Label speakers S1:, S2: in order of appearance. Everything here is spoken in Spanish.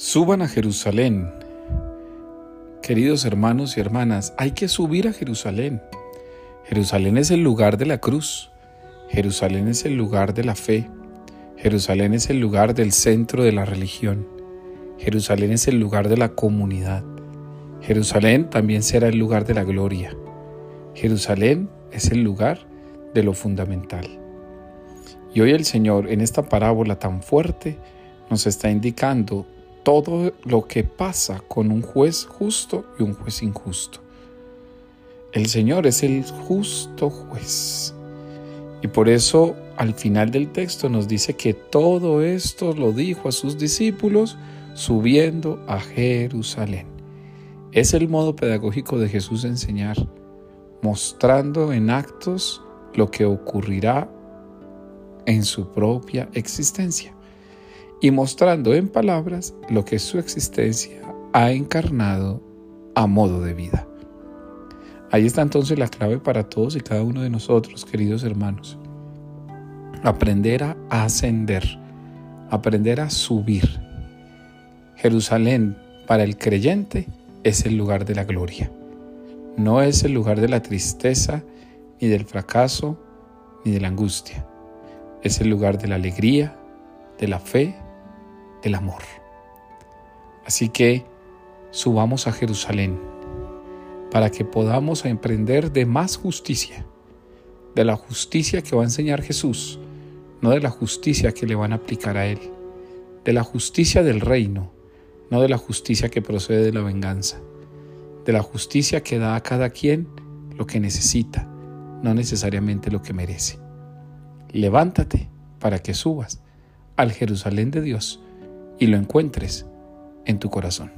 S1: Suban a Jerusalén. Queridos hermanos y hermanas, hay que subir a Jerusalén. Jerusalén es el lugar de la cruz. Jerusalén es el lugar de la fe. Jerusalén es el lugar del centro de la religión. Jerusalén es el lugar de la comunidad. Jerusalén también será el lugar de la gloria. Jerusalén es el lugar de lo fundamental. Y hoy el Señor en esta parábola tan fuerte nos está indicando todo lo que pasa con un juez justo y un juez injusto. El Señor es el justo juez. Y por eso al final del texto nos dice que todo esto lo dijo a sus discípulos subiendo a Jerusalén. Es el modo pedagógico de Jesús enseñar, mostrando en actos lo que ocurrirá en su propia existencia y mostrando en palabras lo que su existencia ha encarnado a modo de vida. Ahí está entonces la clave para todos y cada uno de nosotros, queridos hermanos. Aprender a ascender, aprender a subir. Jerusalén para el creyente es el lugar de la gloria. No es el lugar de la tristeza, ni del fracaso, ni de la angustia. Es el lugar de la alegría, de la fe del amor. Así que subamos a Jerusalén para que podamos emprender de más justicia, de la justicia que va a enseñar Jesús, no de la justicia que le van a aplicar a Él, de la justicia del reino, no de la justicia que procede de la venganza, de la justicia que da a cada quien lo que necesita, no necesariamente lo que merece. Levántate para que subas al Jerusalén de Dios y lo encuentres en tu corazón.